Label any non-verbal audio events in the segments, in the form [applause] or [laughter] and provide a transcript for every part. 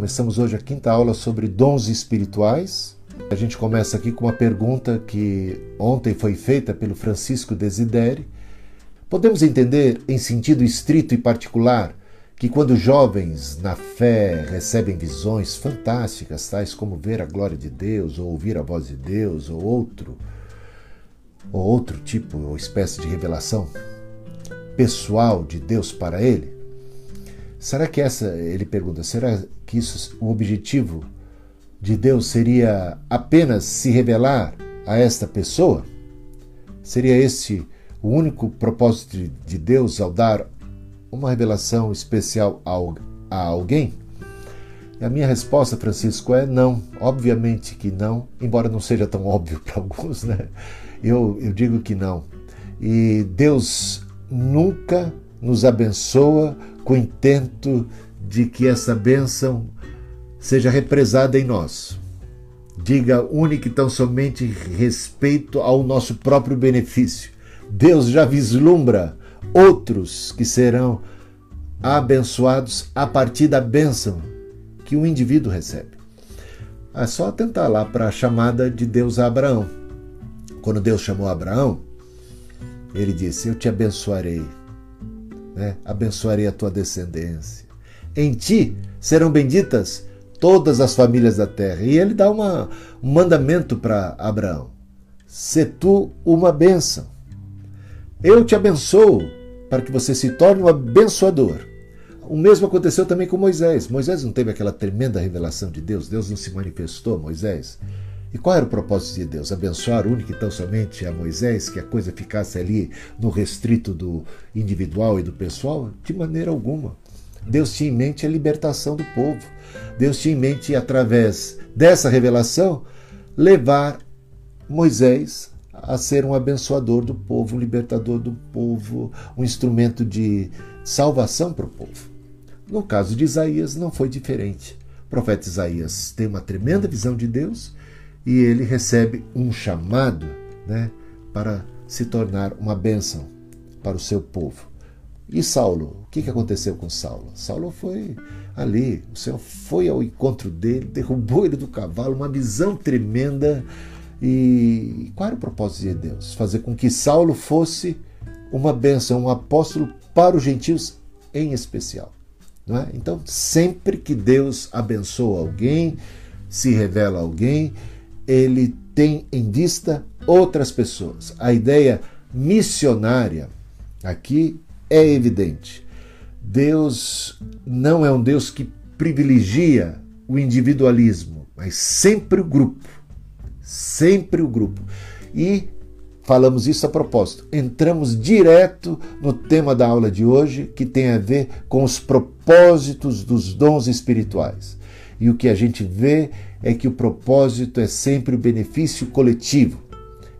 Começamos hoje a quinta aula sobre dons espirituais. A gente começa aqui com uma pergunta que ontem foi feita pelo Francisco Desideri. Podemos entender, em sentido estrito e particular, que quando jovens na fé recebem visões fantásticas, tais como ver a glória de Deus, ou ouvir a voz de Deus, ou outro, ou outro tipo ou espécie de revelação pessoal de Deus para ele, será que essa, ele pergunta, será que isso, o objetivo de Deus seria apenas se revelar a esta pessoa? Seria esse o único propósito de Deus ao dar uma revelação especial a alguém? E a minha resposta, Francisco, é não. Obviamente que não, embora não seja tão óbvio [laughs] para alguns, né? Eu, eu digo que não. E Deus nunca nos abençoa com o intento de que essa bênção seja represada em nós. Diga única e tão somente respeito ao nosso próprio benefício. Deus já vislumbra outros que serão abençoados a partir da bênção que o indivíduo recebe. É só atentar lá para a chamada de Deus a Abraão. Quando Deus chamou Abraão, ele disse: Eu te abençoarei, né? abençoarei a tua descendência. Em ti serão benditas todas as famílias da terra. E ele dá uma, um mandamento para Abraão: Se tu uma bênção. Eu te abençoo para que você se torne um abençoador. O mesmo aconteceu também com Moisés. Moisés não teve aquela tremenda revelação de Deus, Deus não se manifestou Moisés. E qual era o propósito de Deus? Abençoar única e tão somente a Moisés, que a coisa ficasse ali no restrito do individual e do pessoal? De maneira alguma. Deus tinha em mente a libertação do povo. Deus tinha em mente, através dessa revelação, levar Moisés a ser um abençoador do povo, um libertador do povo, um instrumento de salvação para o povo. No caso de Isaías, não foi diferente. O profeta Isaías tem uma tremenda visão de Deus e ele recebe um chamado né, para se tornar uma bênção para o seu povo. E Saulo? O que aconteceu com Saulo? Saulo foi ali, o Senhor foi ao encontro dele, derrubou ele do cavalo, uma visão tremenda. E qual era o propósito de Deus? Fazer com que Saulo fosse uma bênção, um apóstolo para os gentios em especial. Não é? Então, sempre que Deus abençoa alguém, se revela alguém, ele tem em vista outras pessoas. A ideia missionária aqui é evidente. Deus não é um Deus que privilegia o individualismo, mas sempre o grupo. Sempre o grupo. E falamos isso a propósito. Entramos direto no tema da aula de hoje, que tem a ver com os propósitos dos dons espirituais. E o que a gente vê é que o propósito é sempre o benefício coletivo,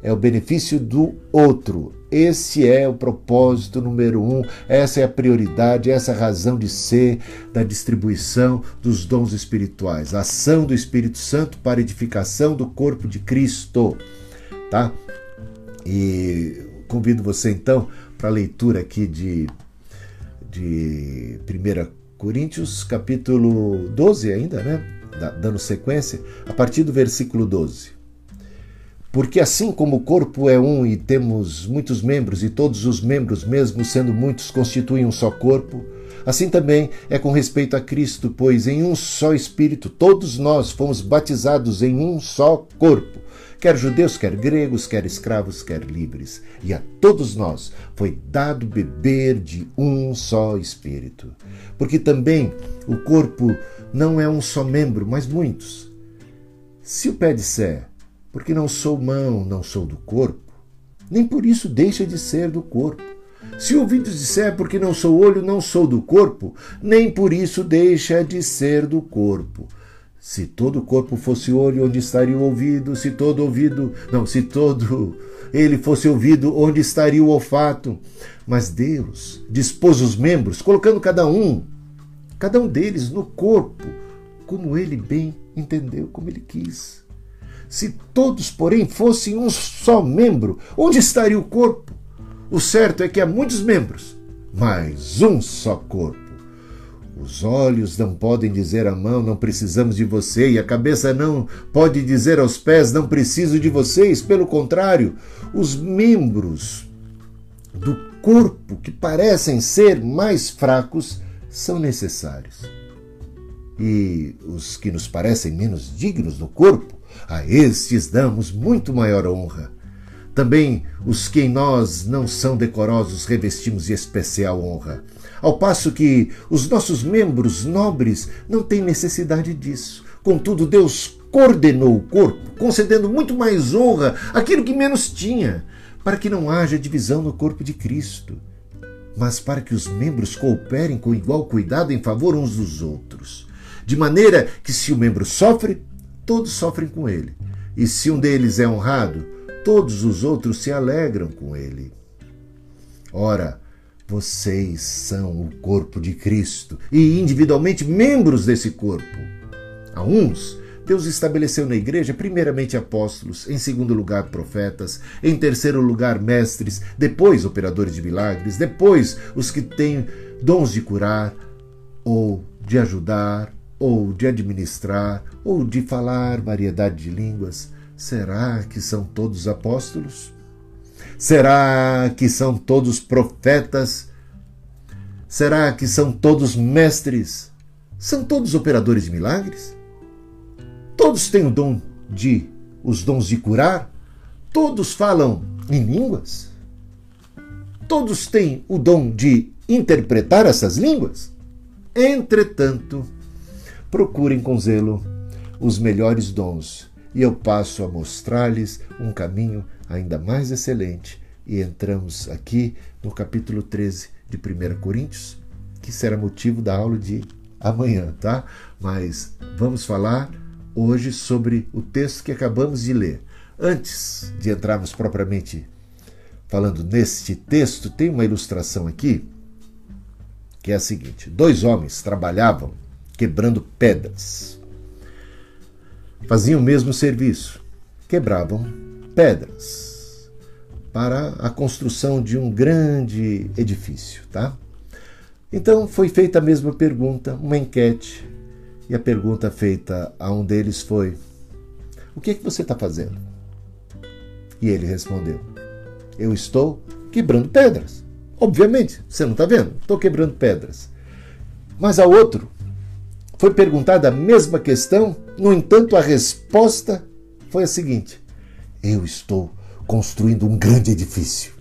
é o benefício do outro. Esse é o propósito número um, essa é a prioridade, essa é a razão de ser da distribuição dos dons espirituais, a ação do Espírito Santo para edificação do corpo de Cristo, tá? E convido você então para a leitura aqui de, de 1 Coríntios, capítulo 12 ainda, né? Dando sequência, a partir do versículo 12. Porque assim como o corpo é um e temos muitos membros, e todos os membros, mesmo sendo muitos, constituem um só corpo, assim também é com respeito a Cristo, pois em um só Espírito todos nós fomos batizados em um só corpo quer judeus, quer gregos, quer escravos, quer livres, e a todos nós foi dado beber de um só Espírito. Porque também o corpo não é um só membro, mas muitos. Se o pé disser, porque não sou mão, não sou do corpo, nem por isso deixa de ser do corpo. Se o ouvido disser, porque não sou olho, não sou do corpo, nem por isso deixa de ser do corpo. Se todo o corpo fosse olho, onde estaria o ouvido? Se todo ouvido, não, se todo ele fosse ouvido, onde estaria o olfato? Mas Deus dispôs os membros, colocando cada um, cada um deles no corpo, como ele bem entendeu, como ele quis. Se todos, porém, fossem um só membro, onde estaria o corpo? O certo é que há muitos membros, mas um só corpo. Os olhos não podem dizer à mão, não precisamos de você, e a cabeça não pode dizer aos pés, não preciso de vocês. Pelo contrário, os membros do corpo que parecem ser mais fracos são necessários. E os que nos parecem menos dignos do corpo, a estes damos muito maior honra. Também os que em nós não são decorosos revestimos de especial honra. Ao passo que os nossos membros nobres não têm necessidade disso. Contudo, Deus coordenou o corpo, concedendo muito mais honra àquilo que menos tinha, para que não haja divisão no corpo de Cristo, mas para que os membros cooperem com igual cuidado em favor uns dos outros. De maneira que, se o membro sofre, todos sofrem com ele. E se um deles é honrado, todos os outros se alegram com ele. Ora, vocês são o corpo de Cristo e individualmente membros desse corpo. A uns, Deus estabeleceu na igreja, primeiramente apóstolos, em segundo lugar profetas, em terceiro lugar mestres, depois operadores de milagres, depois os que têm dons de curar, ou de ajudar, ou de administrar, ou de falar variedade de línguas. Será que são todos apóstolos? Será que são todos profetas? Será que são todos mestres? São todos operadores de milagres? Todos têm o dom de os dons de curar? Todos falam em línguas? Todos têm o dom de interpretar essas línguas? Entretanto, procurem com zelo os melhores dons e eu passo a mostrar-lhes um caminho ainda mais excelente. E entramos aqui no capítulo 13 de 1 Coríntios, que será motivo da aula de amanhã, tá? Mas vamos falar hoje sobre o texto que acabamos de ler. Antes de entrarmos propriamente falando neste texto, tem uma ilustração aqui que é a seguinte: dois homens trabalhavam quebrando pedras faziam o mesmo serviço, quebravam pedras para a construção de um grande edifício, tá? Então foi feita a mesma pergunta, uma enquete, e a pergunta feita a um deles foi: O que é que você está fazendo? E ele respondeu: Eu estou quebrando pedras. Obviamente, você não está vendo? Estou quebrando pedras. Mas a outro foi perguntada a mesma questão, no entanto, a resposta foi a seguinte: Eu estou construindo um grande edifício.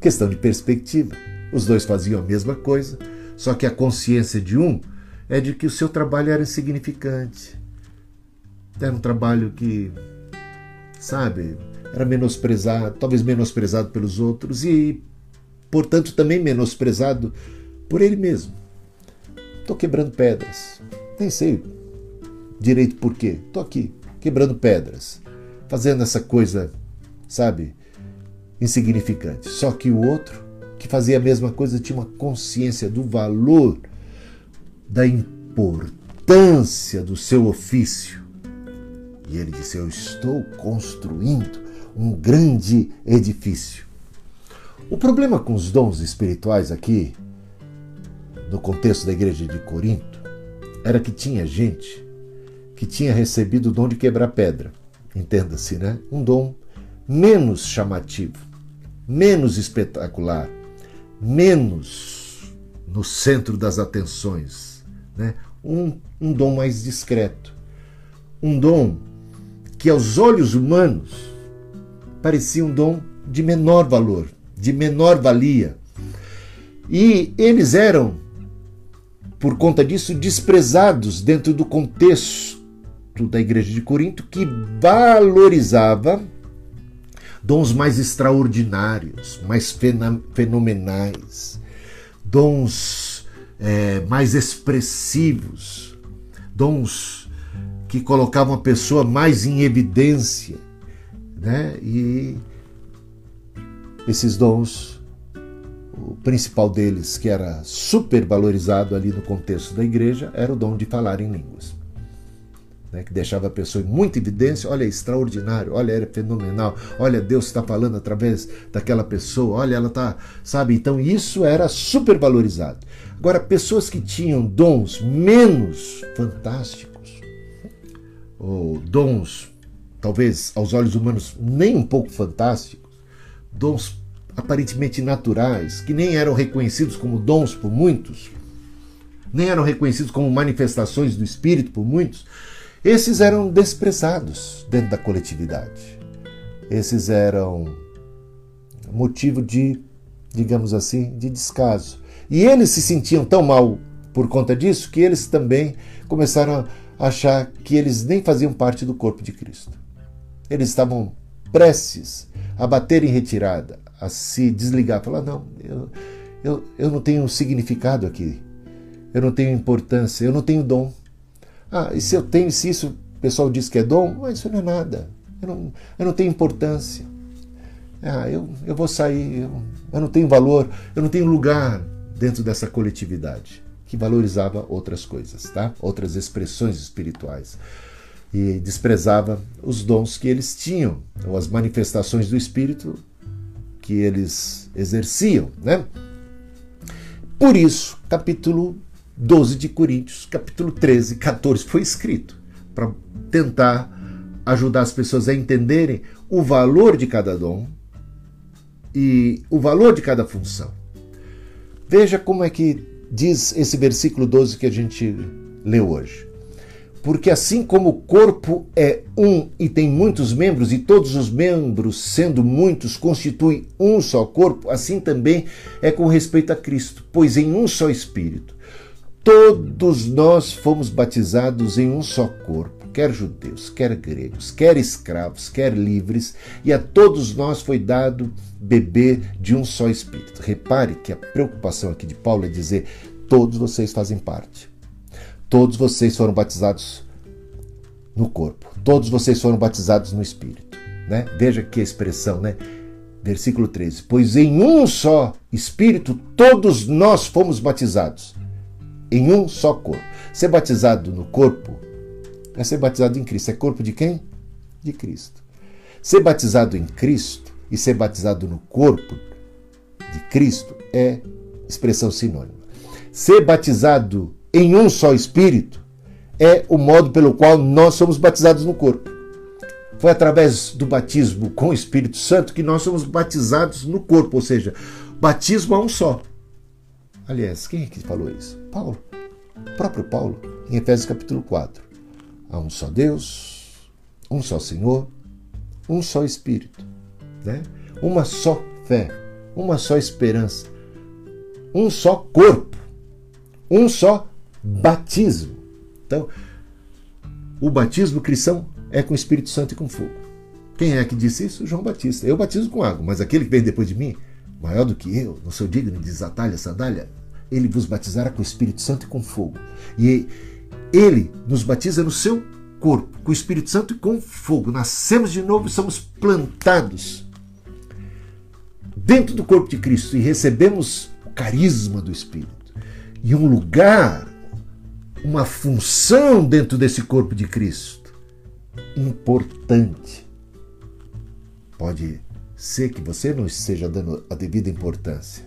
Questão de perspectiva. Os dois faziam a mesma coisa, só que a consciência de um é de que o seu trabalho era insignificante. Era um trabalho que, sabe, era menosprezado, talvez menosprezado pelos outros e, portanto, também menosprezado por ele mesmo. Estou quebrando pedras. Nem sei direito por quê. Estou aqui, quebrando pedras, fazendo essa coisa, sabe, insignificante. Só que o outro, que fazia a mesma coisa, tinha uma consciência do valor, da importância do seu ofício. E ele disse: Eu estou construindo um grande edifício. O problema com os dons espirituais aqui no contexto da igreja de Corinto, era que tinha gente que tinha recebido o dom de quebrar pedra. Entenda-se, né? Um dom menos chamativo, menos espetacular, menos no centro das atenções, né? Um, um dom mais discreto, um dom que aos olhos humanos parecia um dom de menor valor, de menor valia. E eles eram por conta disso, desprezados dentro do contexto da igreja de Corinto, que valorizava dons mais extraordinários, mais fenomenais, dons é, mais expressivos, dons que colocavam a pessoa mais em evidência, né? E esses dons o principal deles, que era super valorizado ali no contexto da igreja, era o dom de falar em línguas. Né, que deixava a pessoa em muita evidência. Olha, é extraordinário, olha, era fenomenal, olha, Deus está falando através daquela pessoa, olha, ela está, sabe? Então isso era super valorizado. Agora, pessoas que tinham dons menos fantásticos, ou dons, talvez aos olhos humanos, nem um pouco fantásticos, dons aparentemente naturais, que nem eram reconhecidos como dons por muitos, nem eram reconhecidos como manifestações do Espírito por muitos, esses eram desprezados dentro da coletividade. Esses eram motivo de, digamos assim, de descaso. E eles se sentiam tão mal por conta disso que eles também começaram a achar que eles nem faziam parte do corpo de Cristo. Eles estavam prestes a bater em retirada, a se desligar, falar: não, eu, eu, eu não tenho significado aqui, eu não tenho importância, eu não tenho dom. Ah, e se eu tenho, se isso o pessoal diz que é dom, mas isso não é nada, eu não, eu não tenho importância. Ah, eu, eu vou sair, eu, eu não tenho valor, eu não tenho lugar dentro dessa coletividade que valorizava outras coisas, tá? Outras expressões espirituais e desprezava os dons que eles tinham, ou as manifestações do espírito que eles exerciam, né? Por isso, capítulo 12 de Coríntios, capítulo 13, 14 foi escrito para tentar ajudar as pessoas a entenderem o valor de cada dom e o valor de cada função. Veja como é que diz esse versículo 12 que a gente leu hoje. Porque assim como o corpo é um e tem muitos membros, e todos os membros, sendo muitos, constituem um só corpo, assim também é com respeito a Cristo, pois em um só Espírito. Todos nós fomos batizados em um só corpo, quer judeus, quer gregos, quer escravos, quer livres, e a todos nós foi dado beber de um só Espírito. Repare que a preocupação aqui de Paulo é dizer: todos vocês fazem parte Todos vocês foram batizados no corpo. Todos vocês foram batizados no Espírito. Né? Veja que expressão, né? Versículo 13: Pois em um só Espírito todos nós fomos batizados, em um só corpo. Ser batizado no corpo é ser batizado em Cristo. É corpo de quem? De Cristo. Ser batizado em Cristo e ser batizado no corpo de Cristo é expressão sinônima. Ser batizado em um só Espírito é o modo pelo qual nós somos batizados no corpo. Foi através do batismo com o Espírito Santo que nós somos batizados no corpo, ou seja, batismo a um só. Aliás, quem é que falou isso? Paulo. O próprio Paulo, em Efésios capítulo 4. Há um só Deus, um só Senhor, um só Espírito, né? uma só fé, uma só esperança, um só corpo, um só batismo. Então, o batismo cristão é com o Espírito Santo e com fogo. Quem é que disse isso? João Batista. Eu batizo com água, mas aquele que vem depois de mim, maior do que eu, não sou digno de desatalha sandália, ele vos batizará com o Espírito Santo e com fogo. E ele nos batiza no seu corpo, com o Espírito Santo e com fogo. Nascemos de novo e somos plantados dentro do corpo de Cristo e recebemos o carisma do Espírito e um lugar uma função dentro desse corpo de Cristo importante. Pode ser que você não esteja dando a devida importância.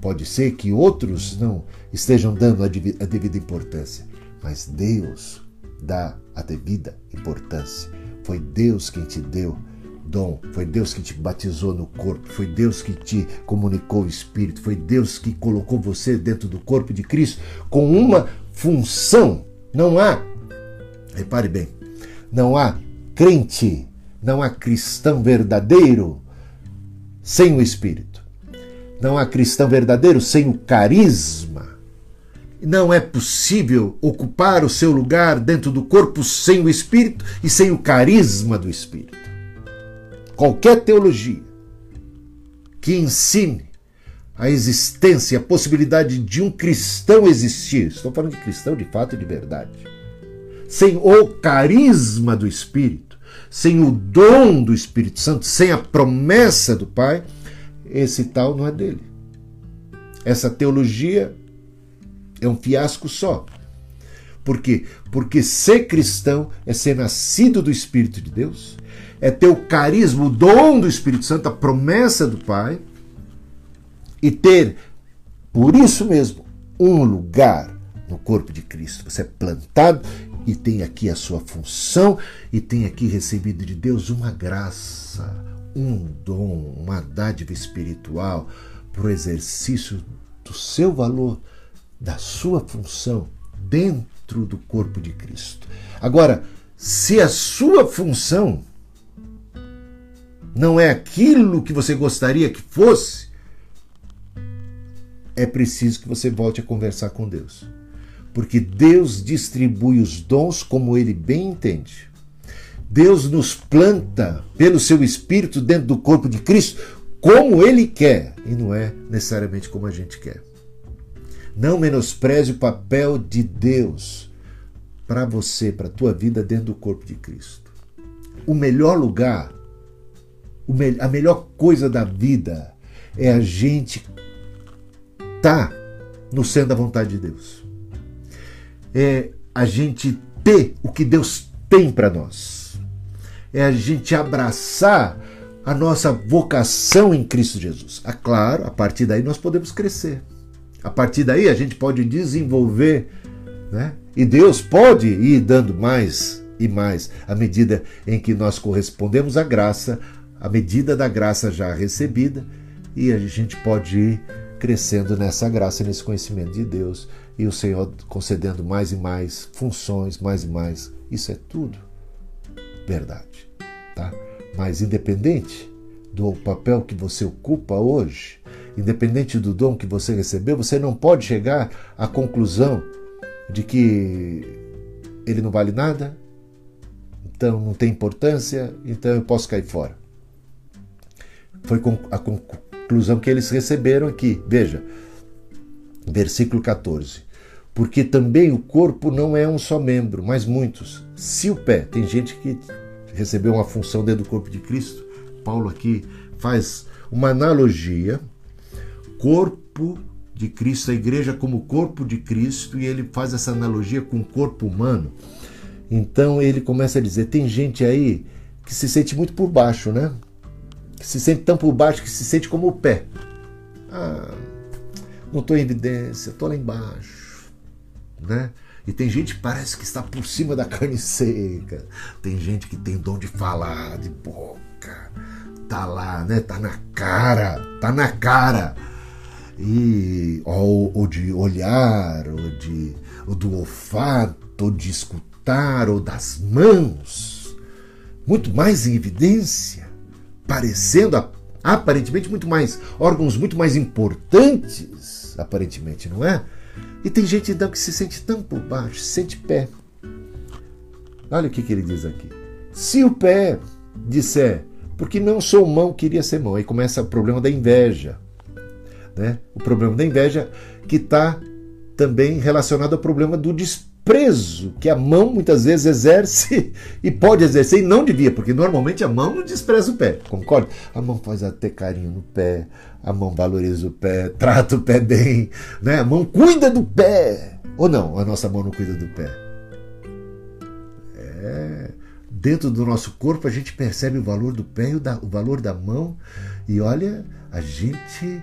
Pode ser que outros não estejam dando a devida importância. Mas Deus dá a devida importância. Foi Deus quem te deu dom, foi Deus que te batizou no corpo, foi Deus que te comunicou o Espírito, foi Deus que colocou você dentro do corpo de Cristo com uma função. Não há, repare bem, não há crente, não há cristão verdadeiro sem o Espírito. Não há cristão verdadeiro sem o carisma. Não é possível ocupar o seu lugar dentro do corpo sem o Espírito e sem o carisma do Espírito. Qualquer teologia que ensine a existência, a possibilidade de um cristão existir. Estou falando de cristão de fato e de verdade. Sem o carisma do Espírito, sem o dom do Espírito Santo, sem a promessa do Pai, esse tal não é dele. Essa teologia é um fiasco só. Por quê? Porque ser cristão é ser nascido do Espírito de Deus, é ter o carisma, o dom do Espírito Santo, a promessa do Pai, e ter, por isso mesmo, um lugar no corpo de Cristo. Você é plantado e tem aqui a sua função e tem aqui recebido de Deus uma graça, um dom, uma dádiva espiritual para o exercício do seu valor, da sua função dentro do corpo de Cristo. Agora, se a sua função não é aquilo que você gostaria que fosse, é preciso que você volte a conversar com Deus. Porque Deus distribui os dons como ele bem entende. Deus nos planta pelo seu espírito dentro do corpo de Cristo como ele quer e não é necessariamente como a gente quer. Não menospreze o papel de Deus para você, para a tua vida dentro do corpo de Cristo. O melhor lugar, a melhor coisa da vida é a gente estar tá no centro da vontade de Deus. É a gente ter o que Deus tem para nós. É a gente abraçar a nossa vocação em Cristo Jesus. É claro, a partir daí nós podemos crescer. A partir daí a gente pode desenvolver, né? E Deus pode ir dando mais e mais à medida em que nós correspondemos à graça, à medida da graça já recebida, e a gente pode ir crescendo nessa graça, nesse conhecimento de Deus, e o Senhor concedendo mais e mais funções, mais e mais. Isso é tudo verdade, tá? Mas independente do papel que você ocupa hoje, independente do dom que você recebeu, você não pode chegar à conclusão de que ele não vale nada, então não tem importância, então eu posso cair fora. Foi a conclusão que eles receberam aqui. Veja, versículo 14. Porque também o corpo não é um só membro, mas muitos. Se o pé, tem gente que recebeu uma função dentro do corpo de Cristo, Paulo aqui faz uma analogia corpo de Cristo, a igreja como corpo de Cristo, e ele faz essa analogia com o corpo humano. Então ele começa a dizer: tem gente aí que se sente muito por baixo, né? Que se sente tão por baixo que se sente como o pé. Ah, não estou em evidência, estou lá embaixo, né? E tem gente que parece que está por cima da carne seca. Tem gente que tem dom de falar, de boca. Tá lá, né? Tá na cara, tá na cara e ou, ou de olhar, ou, de, ou do olfato, ou de escutar, ou das mãos, muito mais em evidência, parecendo aparentemente muito mais órgãos muito mais importantes, aparentemente, não é? E tem gente então que se sente tão por baixo, se sente pé. Olha o que, que ele diz aqui. Se o pé disser, porque não sou mão, queria ser mão, aí começa o problema da inveja. Né? O problema da inveja que está também relacionado ao problema do desprezo que a mão muitas vezes exerce [laughs] e pode exercer e não devia, porque normalmente a mão não despreza o pé, concorda? A mão faz até carinho no pé, a mão valoriza o pé, [laughs] trata o pé bem, né? a mão cuida do pé. Ou não, a nossa mão não cuida do pé. É, dentro do nosso corpo a gente percebe o valor do pé e o, da, o valor da mão, e olha, a gente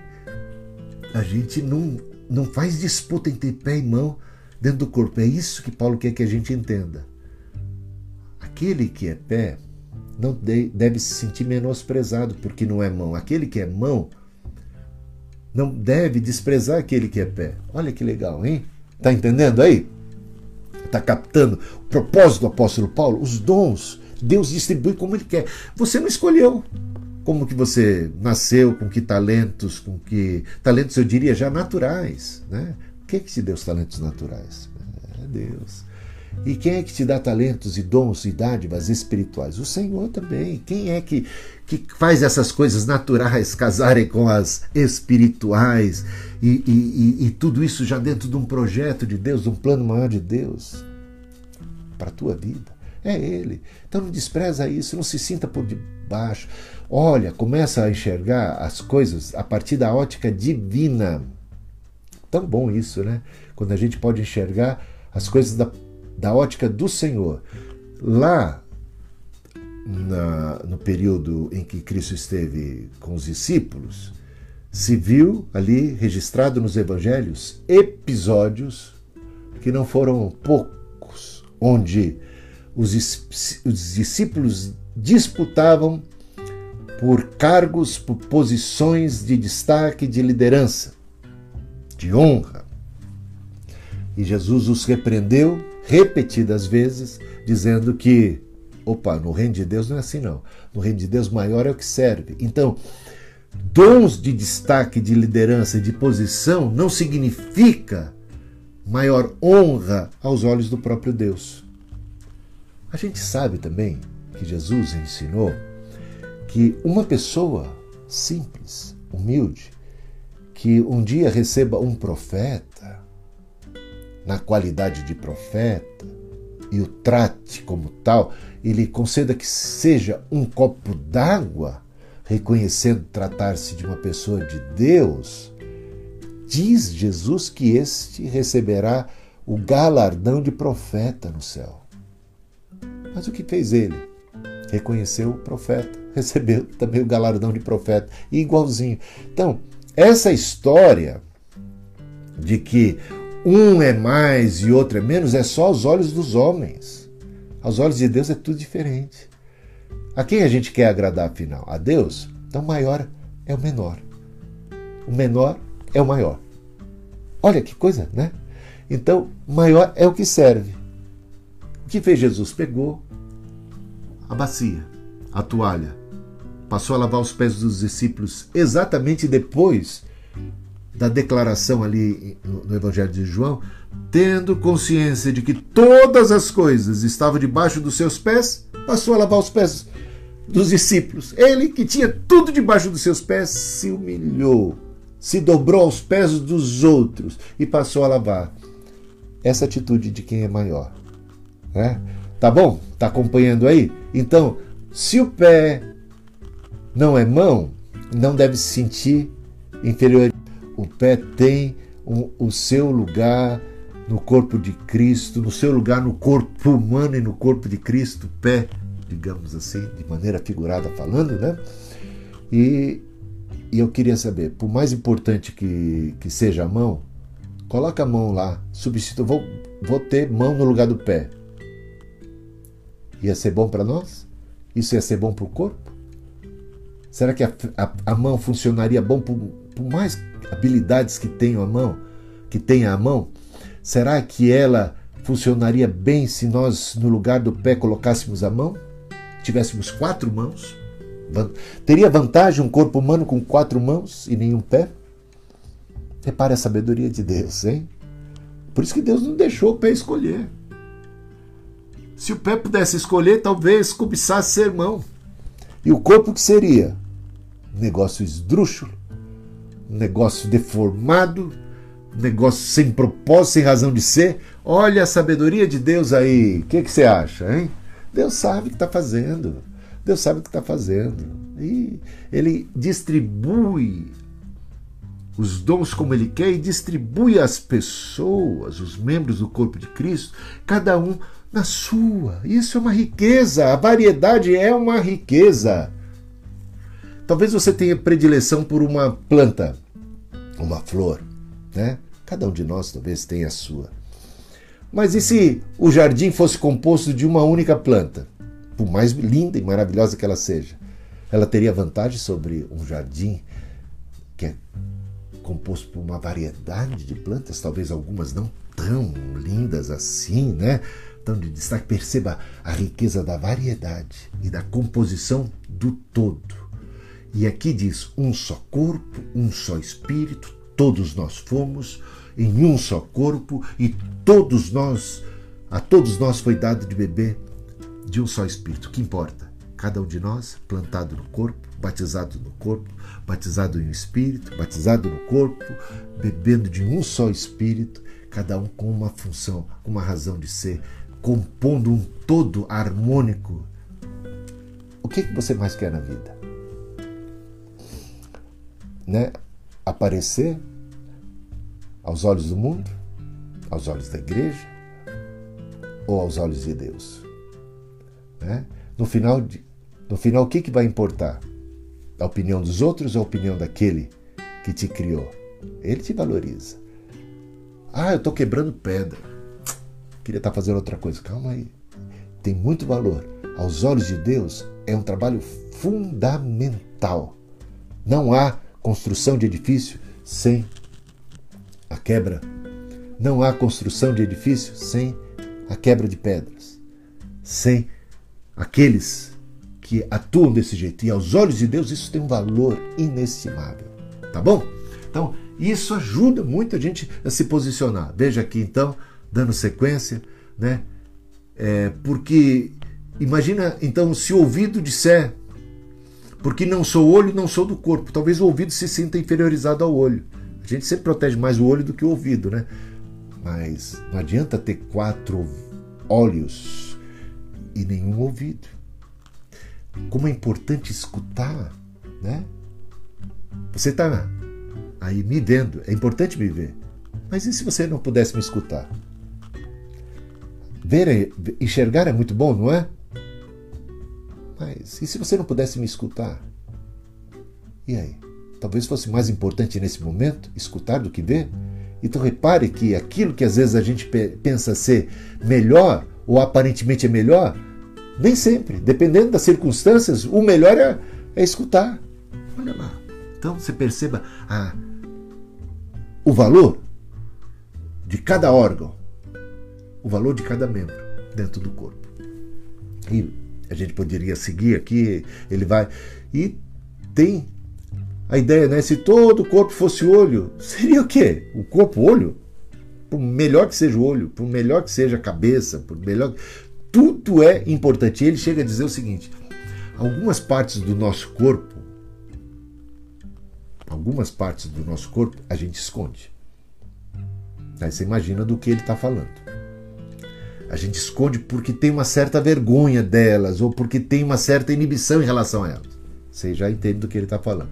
a gente não, não faz disputa entre pé e mão dentro do corpo. É isso que Paulo quer que a gente entenda. Aquele que é pé não deve se sentir menosprezado porque não é mão. Aquele que é mão não deve desprezar aquele que é pé. Olha que legal, hein? Tá entendendo aí? Tá captando o propósito do apóstolo Paulo? Os dons Deus distribui como ele quer. Você não escolheu como que você nasceu, com que talentos, com que talentos eu diria já naturais, né? Quem é que te deu os talentos naturais? É Deus. E quem é que te dá talentos e dons e dádivas espirituais? O Senhor também. Quem é que, que faz essas coisas naturais casarem com as espirituais e, e, e, e tudo isso já dentro de um projeto de Deus, de um plano maior de Deus para a tua vida? É Ele. Então não despreza isso, não se sinta por debaixo. Olha, começa a enxergar as coisas a partir da ótica divina. Tão bom isso, né? Quando a gente pode enxergar as coisas da da ótica do Senhor, lá na, no período em que Cristo esteve com os discípulos, se viu ali registrado nos evangelhos episódios que não foram poucos, onde os, os discípulos disputavam por cargos, por posições de destaque, de liderança, de honra. E Jesus os repreendeu repetidas vezes, dizendo que, opa, no reino de Deus não é assim não. No reino de Deus maior é o que serve. Então, dons de destaque, de liderança e de posição não significa maior honra aos olhos do próprio Deus. A gente sabe também que Jesus ensinou que uma pessoa simples, humilde, que um dia receba um profeta, na qualidade de profeta, e o trate como tal, ele conceda que seja um copo d'água, reconhecendo tratar-se de uma pessoa de Deus, diz Jesus que este receberá o galardão de profeta no céu. Mas o que fez ele? Reconheceu o profeta, [laughs] recebeu também o galardão de profeta, igualzinho. Então, essa história de que um é mais e outro é menos é só aos olhos dos homens. Aos olhos de Deus é tudo diferente. A quem a gente quer agradar, afinal? A Deus? Então, o maior é o menor. O menor é o maior. Olha que coisa, né? Então, maior é o que serve. O que fez Jesus? Pegou a bacia, a toalha, passou a lavar os pés dos discípulos exatamente depois da declaração ali no Evangelho de João, tendo consciência de que todas as coisas estavam debaixo dos seus pés, passou a lavar os pés dos discípulos. Ele, que tinha tudo debaixo dos seus pés, se humilhou, se dobrou aos pés dos outros e passou a lavar. Essa atitude de quem é maior. Né? Tá bom? Tá acompanhando aí? Então, se o pé não é mão, não deve se sentir inferior o pé tem um, o seu lugar no corpo de Cristo, no seu lugar no corpo humano e no corpo de Cristo, pé, digamos assim, de maneira figurada falando, né? E, e eu queria saber, por mais importante que, que seja a mão, coloca a mão lá, substitua, vou, vou ter mão no lugar do pé. Ia ser bom para nós? Isso ia ser bom para o corpo? Será que a, a, a mão funcionaria bom por, por mais habilidades que tenho a mão, que tenha a mão, será que ela funcionaria bem se nós no lugar do pé colocássemos a mão? Tivéssemos quatro mãos? Teria vantagem um corpo humano com quatro mãos e nenhum pé? Repare a sabedoria de Deus, hein? Por isso que Deus não deixou o pé escolher. Se o pé pudesse escolher, talvez cobiçasse ser mão. E o corpo que seria? Negócio esdrúxulo, negócio deformado, negócio sem propósito, sem razão de ser. Olha a sabedoria de Deus aí. O que, que você acha, hein? Deus sabe o que está fazendo. Deus sabe o que está fazendo. E ele distribui os dons como ele quer e distribui as pessoas, os membros do corpo de Cristo, cada um na sua. Isso é uma riqueza. A variedade é uma riqueza. Talvez você tenha predileção por uma planta uma flor, né? Cada um de nós talvez tenha a sua. Mas e se o jardim fosse composto de uma única planta? Por mais linda e maravilhosa que ela seja, ela teria vantagem sobre um jardim que é composto por uma variedade de plantas, talvez algumas não tão lindas assim, né? Tão de destaque. Perceba a riqueza da variedade e da composição do todo. E aqui diz: um só corpo, um só espírito, todos nós fomos em um só corpo e todos nós, a todos nós foi dado de beber de um só espírito. Que importa? Cada um de nós plantado no corpo, batizado no corpo, batizado em um espírito, batizado no corpo, bebendo de um só espírito, cada um com uma função, com uma razão de ser, compondo um todo harmônico. O que, que você mais quer na vida? Né, aparecer aos olhos do mundo, aos olhos da igreja, ou aos olhos de Deus? Né? No final, de, no final, o que, que vai importar? A opinião dos outros ou a opinião daquele que te criou? Ele te valoriza. Ah, eu estou quebrando pedra. Queria estar tá fazendo outra coisa. Calma aí. Tem muito valor. Aos olhos de Deus, é um trabalho fundamental. Não há construção de edifício sem a quebra. Não há construção de edifício sem a quebra de pedras. Sem aqueles que atuam desse jeito. E aos olhos de Deus isso tem um valor inestimável. Tá bom? Então, isso ajuda muito a gente a se posicionar. Veja aqui então, dando sequência, né? É, porque imagina então se o ouvido disser porque não sou olho, não sou do corpo. Talvez o ouvido se sinta inferiorizado ao olho. A gente sempre protege mais o olho do que o ouvido, né? Mas não adianta ter quatro olhos e nenhum ouvido. Como é importante escutar, né? Você está aí me vendo, é importante me ver. Mas e se você não pudesse me escutar? Ver, é, enxergar é muito bom, não é? Mas e se você não pudesse me escutar? E aí? Talvez fosse mais importante nesse momento escutar do que ver? Então repare que aquilo que às vezes a gente pensa ser melhor ou aparentemente é melhor, nem sempre, dependendo das circunstâncias, o melhor é, é escutar. Olha lá. Então você perceba a, o valor de cada órgão, o valor de cada membro dentro do corpo. E a gente poderia seguir aqui, ele vai. E tem a ideia, né? Se todo o corpo fosse olho, seria o quê? O corpo olho? Por melhor que seja o olho, por melhor que seja a cabeça, por melhor. Tudo é importante. E ele chega a dizer o seguinte: algumas partes do nosso corpo, algumas partes do nosso corpo, a gente esconde. Aí você imagina do que ele está falando a gente esconde porque tem uma certa vergonha delas ou porque tem uma certa inibição em relação a elas. Você já entende do que ele está falando.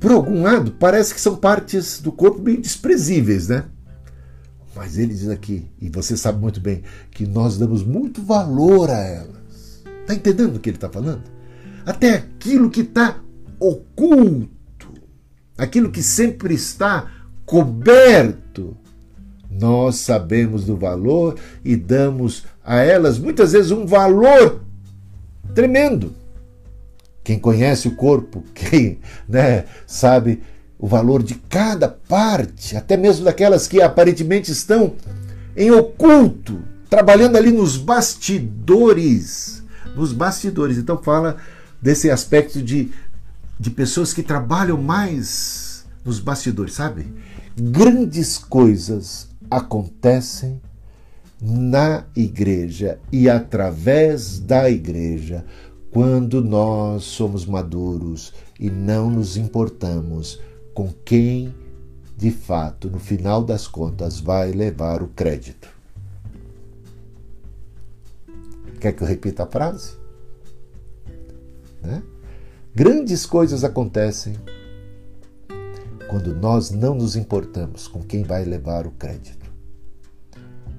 Por algum lado, parece que são partes do corpo bem desprezíveis, né? Mas ele diz aqui, e você sabe muito bem, que nós damos muito valor a elas. Está entendendo o que ele está falando? Até aquilo que está oculto, aquilo que sempre está coberto, nós sabemos do valor e damos a elas muitas vezes um valor tremendo. Quem conhece o corpo, [laughs] quem né, sabe o valor de cada parte, até mesmo daquelas que aparentemente estão em oculto, trabalhando ali nos bastidores. Nos bastidores. Então fala desse aspecto de, de pessoas que trabalham mais nos bastidores, sabe? Grandes coisas acontecem na igreja e através da igreja quando nós somos maduros e não nos importamos com quem de fato, no final das contas, vai levar o crédito. Quer que eu repita a frase? Né? Grandes coisas acontecem quando nós não nos importamos com quem vai levar o crédito.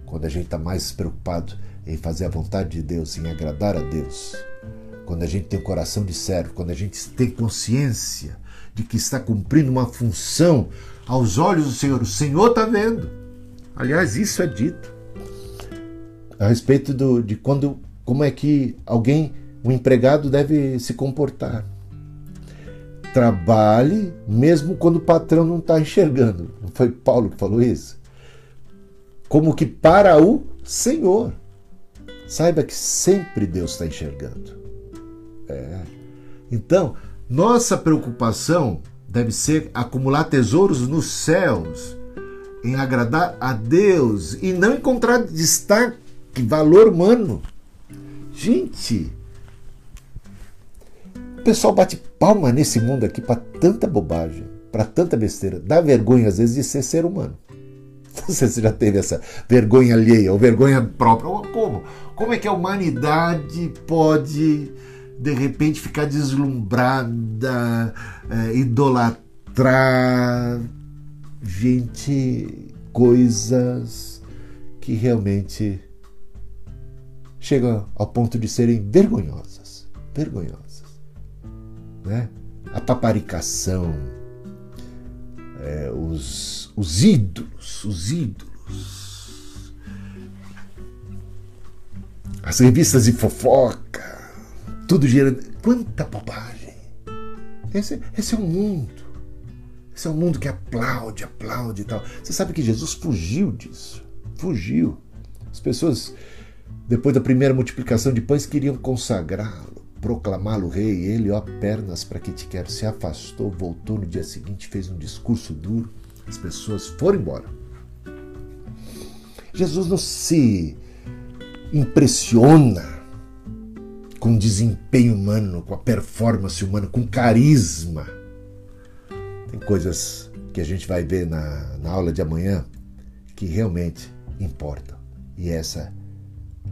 Quando a gente está mais preocupado em fazer a vontade de Deus, em agradar a Deus. Quando a gente tem o um coração de servo, quando a gente tem consciência de que está cumprindo uma função aos olhos do Senhor. O Senhor está vendo. Aliás, isso é dito a respeito do, de quando, como é que alguém, um empregado, deve se comportar. Trabalhe mesmo quando o patrão não está enxergando. Não foi Paulo que falou isso? Como que para o Senhor. Saiba que sempre Deus está enxergando. É. Então, nossa preocupação deve ser acumular tesouros nos céus, em agradar a Deus e não encontrar destaque, valor humano. Gente, pessoal bate palma nesse mundo aqui para tanta bobagem, para tanta besteira. Dá vergonha às vezes de ser ser humano. Não sei se você já teve essa vergonha alheia ou vergonha própria. Como? Como é que a humanidade pode de repente ficar deslumbrada, é, idolatrar gente, coisas que realmente chegam ao ponto de serem vergonhosas. Vergonhosas. Né? A paparicação, é, os, os ídolos, os ídolos, as revistas de fofoca, tudo gerando. Quanta bobagem! Esse, esse é o mundo. Esse é um mundo que aplaude, aplaude e tal. Você sabe que Jesus fugiu disso. Fugiu. As pessoas, depois da primeira multiplicação de pães, queriam consagrá-lo, proclamá-lo rei. Ele, ó, pernas para que te quero, se afastou, voltou no dia seguinte, fez um discurso duro. As pessoas foram embora. Jesus não se impressiona com desempenho humano, com a performance humana, com carisma tem coisas que a gente vai ver na, na aula de amanhã que realmente importam. E essa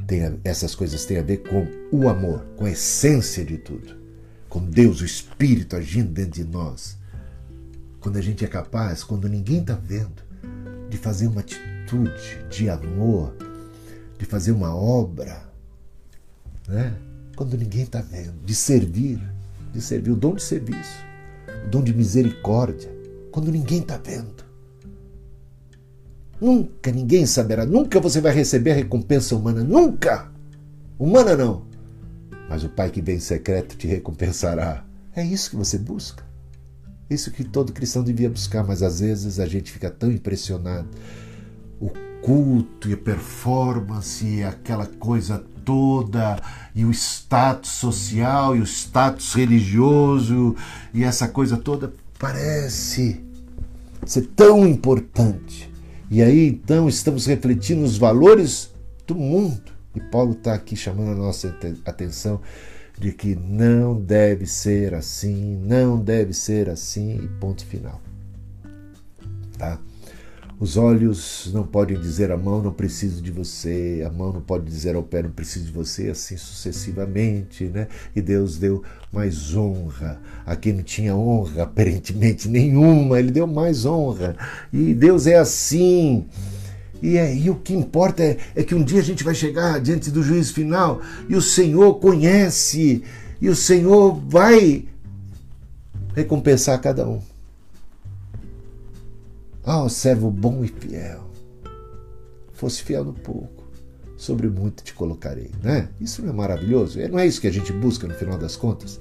tem, essas coisas têm a ver com o amor, com a essência de tudo, com Deus, o Espírito agindo dentro de nós. Quando a gente é capaz, quando ninguém está vendo, de fazer uma atitude de amor, de fazer uma obra, né? quando ninguém está vendo, de servir, de servir, o dom de serviço o dom de misericórdia, quando ninguém está vendo. Nunca ninguém saberá, nunca você vai receber a recompensa humana, nunca! Humana não, mas o Pai que vem em secreto te recompensará. É isso que você busca. Isso que todo cristão devia buscar, mas às vezes a gente fica tão impressionado. O culto e a performance e aquela coisa toda, e o status social, e o status religioso, e essa coisa toda parece ser tão importante. E aí então estamos refletindo os valores do mundo. E Paulo está aqui chamando a nossa atenção de que não deve ser assim, não deve ser assim, e ponto final. Tá? Os olhos não podem dizer à mão, não preciso de você, a mão não pode dizer ao pé, não preciso de você, assim sucessivamente, né? E Deus deu mais honra a quem não tinha honra, aparentemente nenhuma, Ele deu mais honra. E Deus é assim. E, é, e o que importa é, é que um dia a gente vai chegar diante do juízo final e o Senhor conhece, e o Senhor vai recompensar cada um. Ah, oh, servo bom e fiel. Fosse fiel no pouco, sobre muito te colocarei, né? Isso não é maravilhoso? Não é isso que a gente busca no final das contas?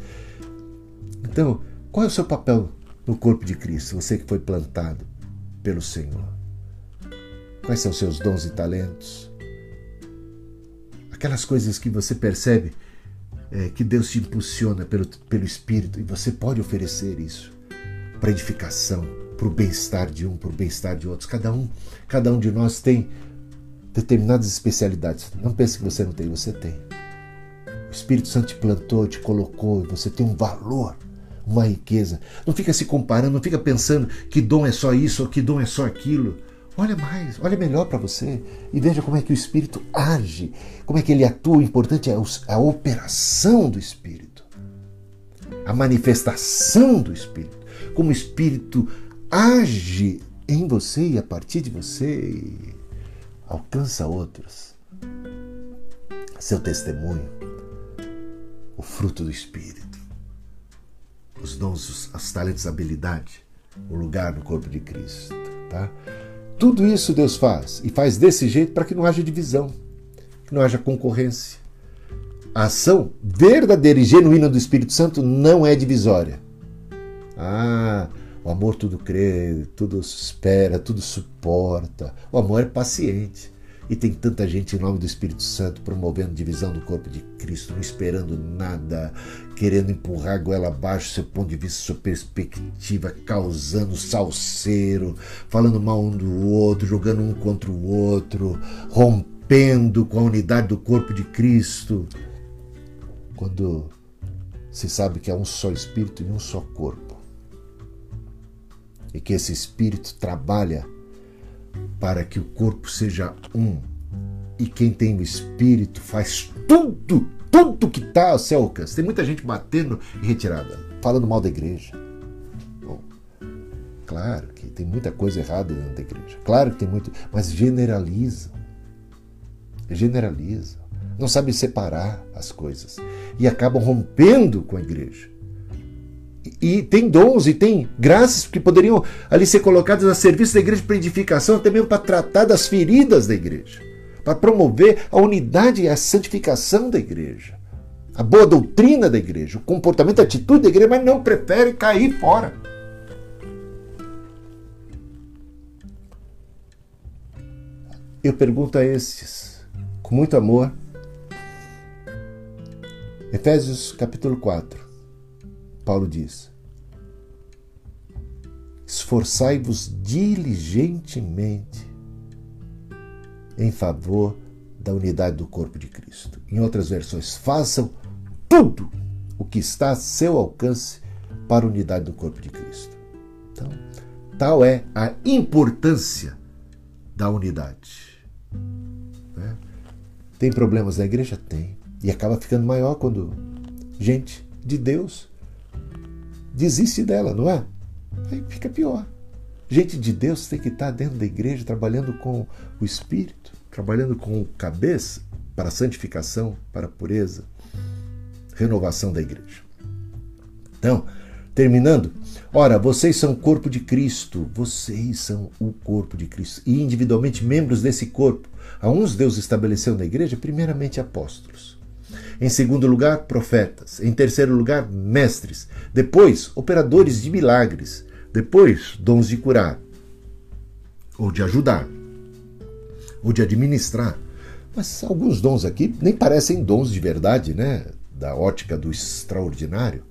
Então, qual é o seu papel no corpo de Cristo, você que foi plantado pelo Senhor? Quais são seus dons e talentos? Aquelas coisas que você percebe é, que Deus te impulsiona pelo, pelo Espírito e você pode oferecer isso para edificação, para o bem-estar de um, para o bem-estar de outros. Cada um, cada um de nós tem determinadas especialidades. Não pense que você não tem, você tem. O Espírito Santo te plantou, te colocou, e você tem um valor, uma riqueza. Não fica se comparando, não fica pensando que dom é só isso ou que dom é só aquilo. Olha mais, olha melhor para você e veja como é que o Espírito age, como é que ele atua. O importante é a operação do Espírito, a manifestação do Espírito, como o Espírito age em você e a partir de você alcança outros. Seu testemunho, o fruto do Espírito, os dons, os talentos, habilidade, o lugar no corpo de Cristo, tá? Tudo isso Deus faz e faz desse jeito para que não haja divisão, que não haja concorrência. A ação verdadeira e genuína do Espírito Santo não é divisória. Ah, o amor tudo crê, tudo espera, tudo suporta. O amor é paciente. E tem tanta gente em nome do Espírito Santo promovendo divisão do corpo de Cristo, não esperando nada, querendo empurrar a goela abaixo, seu ponto de vista, sua perspectiva, causando salseiro, falando mal um do outro, jogando um contra o outro, rompendo com a unidade do corpo de Cristo. Quando se sabe que é um só Espírito e um só corpo e que esse espírito trabalha para que o corpo seja um. E quem tem o espírito faz tudo, tudo que está ao seu alcance. Tem muita gente batendo em retirada, falando mal da igreja. Bom, claro que tem muita coisa errada dentro da igreja. Claro que tem muito, mas generalizam. generalizam, não sabem separar as coisas e acabam rompendo com a igreja. E tem dons e tem graças que poderiam ali ser colocadas a serviço da igreja para edificação, até mesmo para tratar das feridas da igreja, para promover a unidade e a santificação da igreja, a boa doutrina da igreja, o comportamento, a atitude da igreja, mas não prefere cair fora. Eu pergunto a estes, com muito amor, Efésios capítulo 4, Paulo diz: Esforçai-vos diligentemente em favor da unidade do corpo de Cristo. Em outras versões, façam tudo o que está a seu alcance para a unidade do corpo de Cristo. Então, tal é a importância da unidade. Né? Tem problemas na igreja? Tem. E acaba ficando maior quando gente de Deus desiste dela, não é? Aí fica pior. Gente de Deus tem que estar dentro da igreja trabalhando com o Espírito, trabalhando com o cabeça para santificação, para pureza, renovação da igreja. Então, terminando, ora, vocês são o corpo de Cristo, vocês são o corpo de Cristo e individualmente membros desse corpo. A uns Deus estabeleceu na igreja, primeiramente apóstolos. Em segundo lugar, profetas. Em terceiro lugar, mestres. Depois, operadores de milagres. Depois, dons de curar, ou de ajudar, ou de administrar. Mas alguns dons aqui nem parecem dons de verdade, né? Da ótica do extraordinário.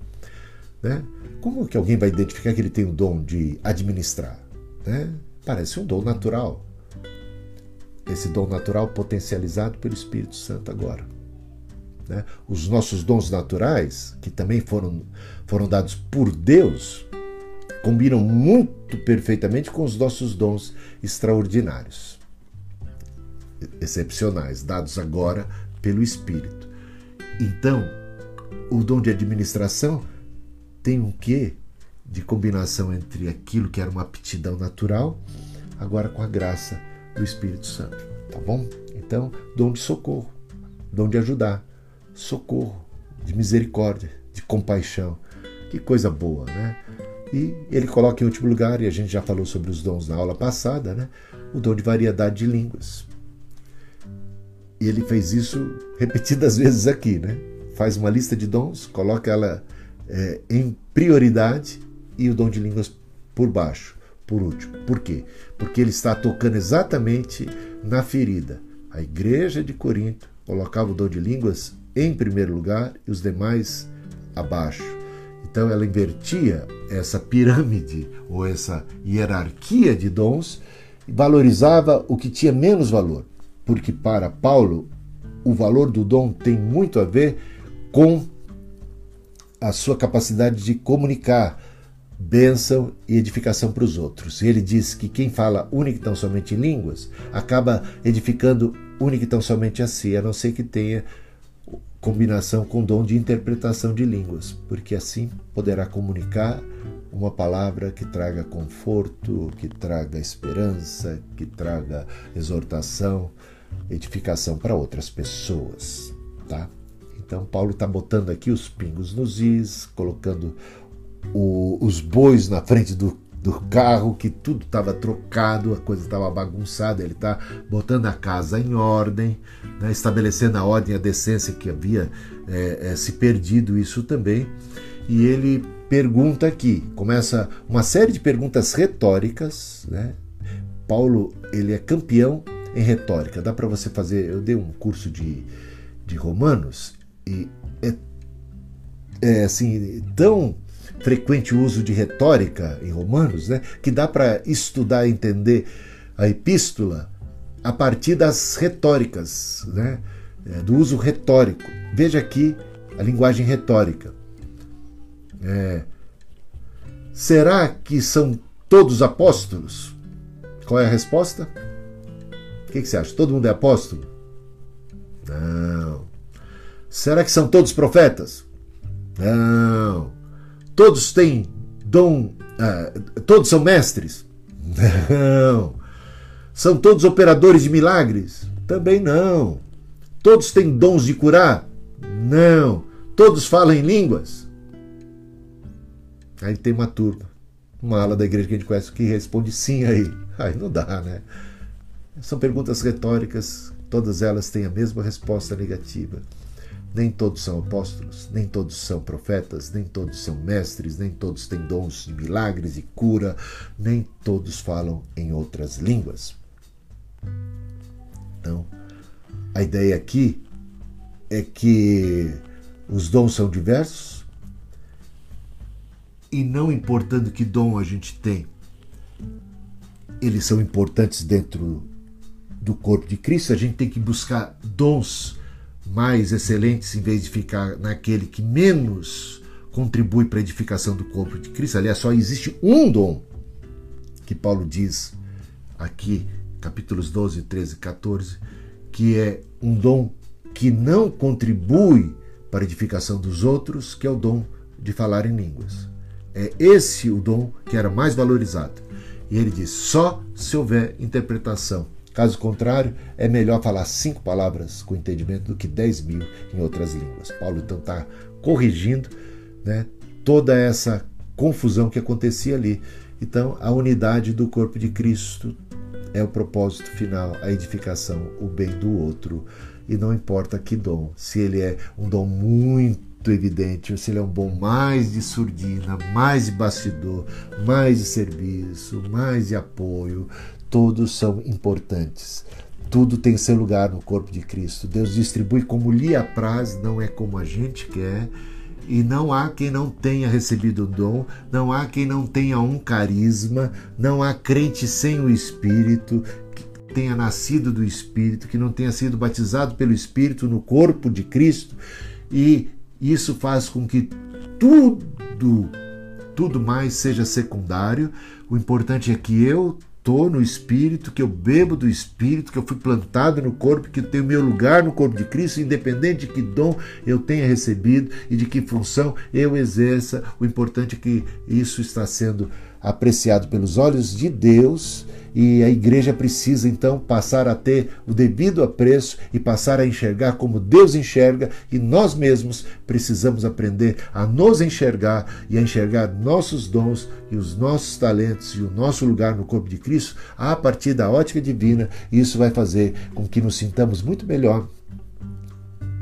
Né? Como que alguém vai identificar que ele tem o dom de administrar? Né? Parece um dom natural esse dom natural potencializado pelo Espírito Santo agora. Né? Os nossos dons naturais, que também foram, foram dados por Deus, combinam muito perfeitamente com os nossos dons extraordinários, excepcionais, dados agora pelo Espírito. Então, o dom de administração tem um quê de combinação entre aquilo que era uma aptidão natural, agora com a graça do Espírito Santo, tá bom? Então, dom de socorro, dom de ajudar, socorro, de misericórdia, de compaixão. Que coisa boa, né? E ele coloca em último lugar, e a gente já falou sobre os dons na aula passada, né? O dom de variedade de línguas. E ele fez isso repetidas [laughs] vezes aqui, né? Faz uma lista de dons, coloca ela é, em prioridade e o dom de línguas por baixo por último. Por quê? Porque ele está tocando exatamente na ferida. A igreja de Corinto colocava o dom de línguas em primeiro lugar e os demais abaixo. Então ela invertia essa pirâmide ou essa hierarquia de dons e valorizava o que tinha menos valor. Porque para Paulo, o valor do dom tem muito a ver com a sua capacidade de comunicar, bênção e edificação para os outros. Ele diz que quem fala única e tão somente em línguas acaba edificando única e tão somente a si, a não ser que tenha combinação com dom de interpretação de línguas, porque assim poderá comunicar uma palavra que traga conforto, que traga esperança, que traga exortação, edificação para outras pessoas, tá? Então Paulo está botando aqui os pingos nos is, colocando o, os bois na frente do, do carro, que tudo estava trocado, a coisa estava bagunçada. Ele está botando a casa em ordem, né, estabelecendo a ordem a decência que havia é, é, se perdido isso também. E ele pergunta aqui, começa uma série de perguntas retóricas. Né? Paulo ele é campeão em retórica. Dá para você fazer. Eu dei um curso de, de Romanos e é, é assim tão frequente uso de retórica em Romanos, né, que dá para estudar e entender a epístola a partir das retóricas, né, é, do uso retórico. Veja aqui a linguagem retórica. É, será que são todos apóstolos? Qual é a resposta? O que, que você acha? Todo mundo é apóstolo? Não. Será que são todos profetas? Não. Todos têm dom, uh, todos são mestres? Não. São todos operadores de milagres? Também não. Todos têm dons de curar? Não. Todos falam em línguas? Aí tem uma turma, uma ala da igreja que a gente conhece que responde sim aí. Aí não dá, né? São perguntas retóricas, todas elas têm a mesma resposta negativa. Nem todos são apóstolos, nem todos são profetas, nem todos são mestres, nem todos têm dons de milagres e cura, nem todos falam em outras línguas. Então, a ideia aqui é que os dons são diversos e não importando que dom a gente tem, eles são importantes dentro do corpo de Cristo. A gente tem que buscar dons mais excelentes em vez de ficar naquele que menos contribui para a edificação do corpo de Cristo. Aliás, só existe um dom que Paulo diz aqui, capítulos 12, 13 e 14, que é um dom que não contribui para a edificação dos outros, que é o dom de falar em línguas. É esse o dom que era mais valorizado. E ele diz: só se houver interpretação. Caso contrário, é melhor falar cinco palavras com entendimento do que dez mil em outras línguas. Paulo então está corrigindo né, toda essa confusão que acontecia ali. Então, a unidade do corpo de Cristo é o propósito final, a edificação, o bem do outro. E não importa que dom, se ele é um dom muito evidente, ou se ele é um bom mais de surdina, mais de bastidor, mais de serviço, mais de apoio, todos são importantes. Tudo tem seu lugar no corpo de Cristo. Deus distribui como lhe apraz, não é como a gente quer. E não há quem não tenha recebido o dom, não há quem não tenha um carisma, não há crente sem o Espírito, que tenha nascido do Espírito, que não tenha sido batizado pelo Espírito no corpo de Cristo. E isso faz com que tudo, tudo mais seja secundário. O importante é que eu estou no Espírito, que eu bebo do Espírito, que eu fui plantado no corpo, que eu tenho meu lugar no corpo de Cristo, independente de que dom eu tenha recebido e de que função eu exerça. O importante é que isso está sendo apreciado pelos olhos de Deus e a igreja precisa então passar a ter o devido apreço e passar a enxergar como Deus enxerga, e nós mesmos precisamos aprender a nos enxergar e a enxergar nossos dons e os nossos talentos e o nosso lugar no corpo de Cristo a partir da ótica divina. Isso vai fazer com que nos sintamos muito melhor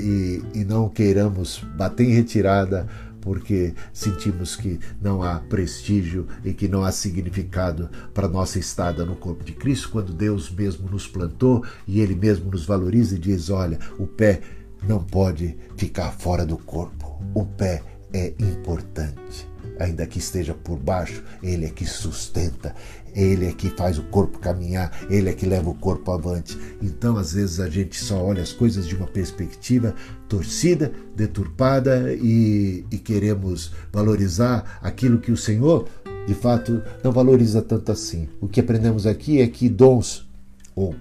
e, e não queiramos bater em retirada porque sentimos que não há prestígio e que não há significado para nossa estada no corpo de Cristo, quando Deus mesmo nos plantou e Ele mesmo nos valoriza e diz: olha, o pé não pode ficar fora do corpo, o pé é importante. Ainda que esteja por baixo, ele é que sustenta, ele é que faz o corpo caminhar, ele é que leva o corpo avante. Então, às vezes, a gente só olha as coisas de uma perspectiva torcida, deturpada e, e queremos valorizar aquilo que o Senhor, de fato, não valoriza tanto assim. O que aprendemos aqui é que dons ou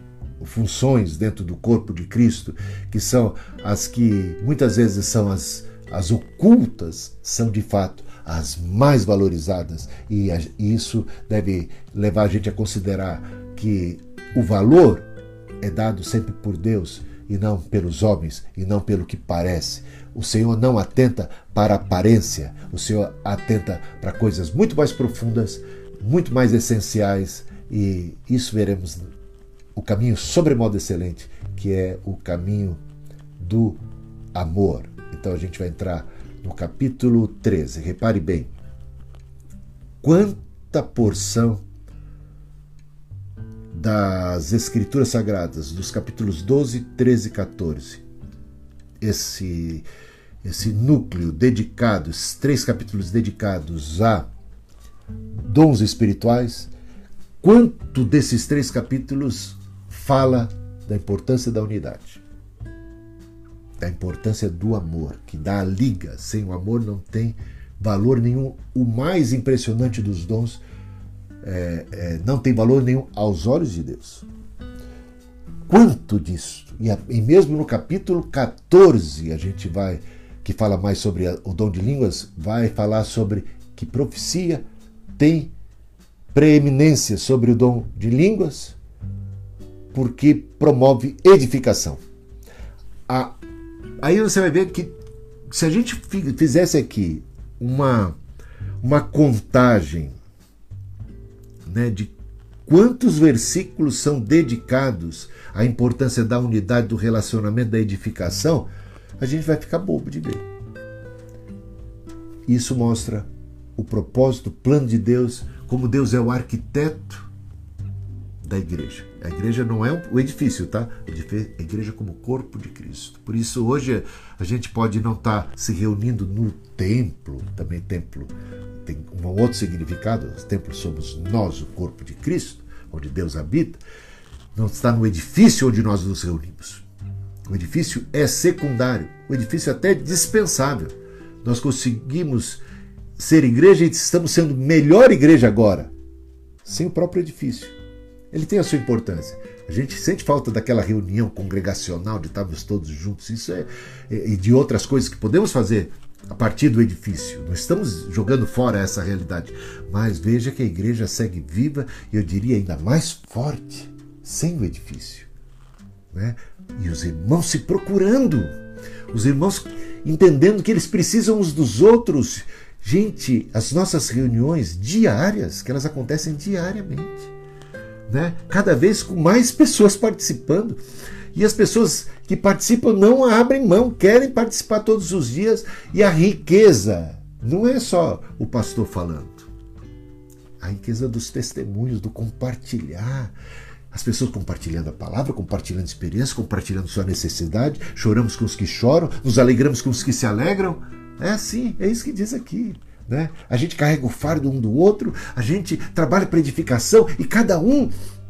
funções dentro do corpo de Cristo, que são as que muitas vezes são as, as ocultas, são de fato as mais valorizadas. E isso deve levar a gente a considerar que o valor é dado sempre por Deus e não pelos homens e não pelo que parece. O Senhor não atenta para a aparência, o Senhor atenta para coisas muito mais profundas, muito mais essenciais e isso veremos o caminho sobremodo excelente, que é o caminho do amor. Então a gente vai entrar no capítulo 13. Repare bem. Quanta porção das Escrituras Sagradas, dos capítulos 12, 13 e 14, esse, esse núcleo dedicado, esses três capítulos dedicados a dons espirituais, quanto desses três capítulos fala da importância da unidade? Da importância do amor, que dá a liga. Sem o amor não tem valor nenhum. O mais impressionante dos dons é, é, não tem valor nenhum aos olhos de Deus. Quanto disso? E, a, e, mesmo no capítulo 14, a gente vai, que fala mais sobre a, o dom de línguas, vai falar sobre que profecia tem preeminência sobre o dom de línguas, porque promove edificação. Aí você vai ver que se a gente fizesse aqui uma, uma contagem né, de quantos versículos são dedicados à importância da unidade, do relacionamento, da edificação, a gente vai ficar bobo de ver. Isso mostra o propósito, o plano de Deus, como Deus é o arquiteto da igreja. A igreja não é o edifício, tá? A igreja como corpo de Cristo. Por isso, hoje a gente pode não estar tá se reunindo no templo, também templo tem um outro significado, os templos somos nós, o corpo de Cristo, onde Deus habita, não está no edifício onde nós nos reunimos. O edifício é secundário, o edifício é até dispensável. Nós conseguimos ser igreja e estamos sendo melhor igreja agora, sem o próprio edifício ele tem a sua importância. A gente sente falta daquela reunião congregacional de estarmos todos juntos, isso é, e de outras coisas que podemos fazer a partir do edifício. Não estamos jogando fora essa realidade, mas veja que a igreja segue viva e eu diria ainda mais forte sem o edifício. Né? E os irmãos se procurando, os irmãos entendendo que eles precisam uns dos outros. Gente, as nossas reuniões diárias, que elas acontecem diariamente né? cada vez com mais pessoas participando. E as pessoas que participam não abrem mão, querem participar todos os dias. E a riqueza não é só o pastor falando. A riqueza dos testemunhos, do compartilhar. As pessoas compartilhando a palavra, compartilhando experiência, compartilhando sua necessidade. Choramos com os que choram, nos alegramos com os que se alegram. É assim, é isso que diz aqui. Né? A gente carrega o fardo um do outro, a gente trabalha para edificação e cada um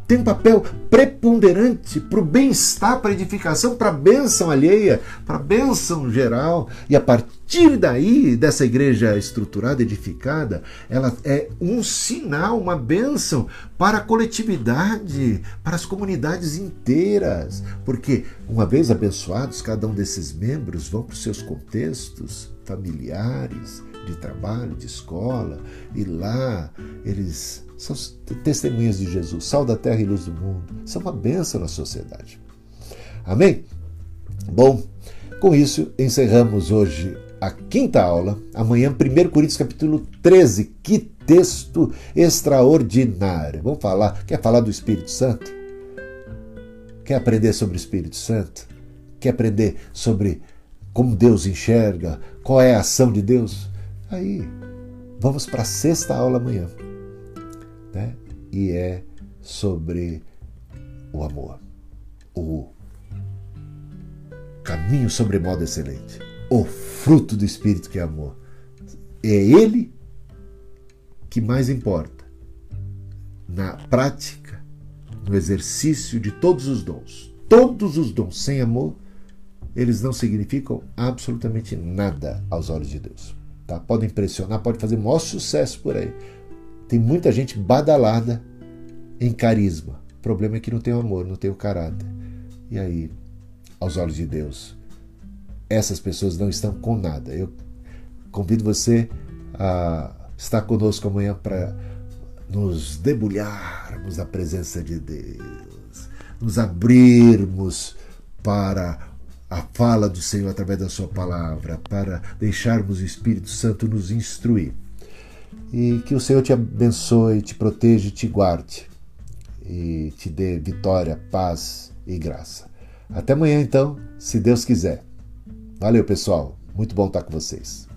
tem um papel preponderante para o bem-estar, para a edificação, para a bênção alheia, para a bênção geral. E a partir daí, dessa igreja estruturada, edificada, ela é um sinal, uma bênção para a coletividade, para as comunidades inteiras. Porque, uma vez abençoados, cada um desses membros vão para os seus contextos familiares, de trabalho, de escola, e lá eles são testemunhas de Jesus, sal da terra e luz do mundo. São uma bênção na sociedade. Amém? Bom, com isso encerramos hoje a quinta aula. Amanhã, 1 Coríntios capítulo 13. Que texto extraordinário. Vamos falar, quer falar do Espírito Santo? Quer aprender sobre o Espírito Santo? Quer aprender sobre como Deus enxerga? Qual é a ação de Deus? Aí, vamos para a sexta aula amanhã. Né? E é sobre o amor. O caminho sobre modo excelente. O fruto do Espírito que é amor. É ele que mais importa na prática, no exercício de todos os dons. Todos os dons sem amor, eles não significam absolutamente nada aos olhos de Deus. Tá? Pode impressionar, pode fazer maior sucesso por aí. Tem muita gente badalada em carisma. O problema é que não tem o amor, não tem o caráter. E aí, aos olhos de Deus, essas pessoas não estão com nada. Eu convido você a estar conosco amanhã para nos debulharmos na presença de Deus, nos abrirmos para a fala do Senhor através da Sua palavra, para deixarmos o Espírito Santo nos instruir. E que o Senhor te abençoe, te proteja e te guarde. E te dê vitória, paz e graça. Até amanhã, então, se Deus quiser. Valeu, pessoal. Muito bom estar com vocês.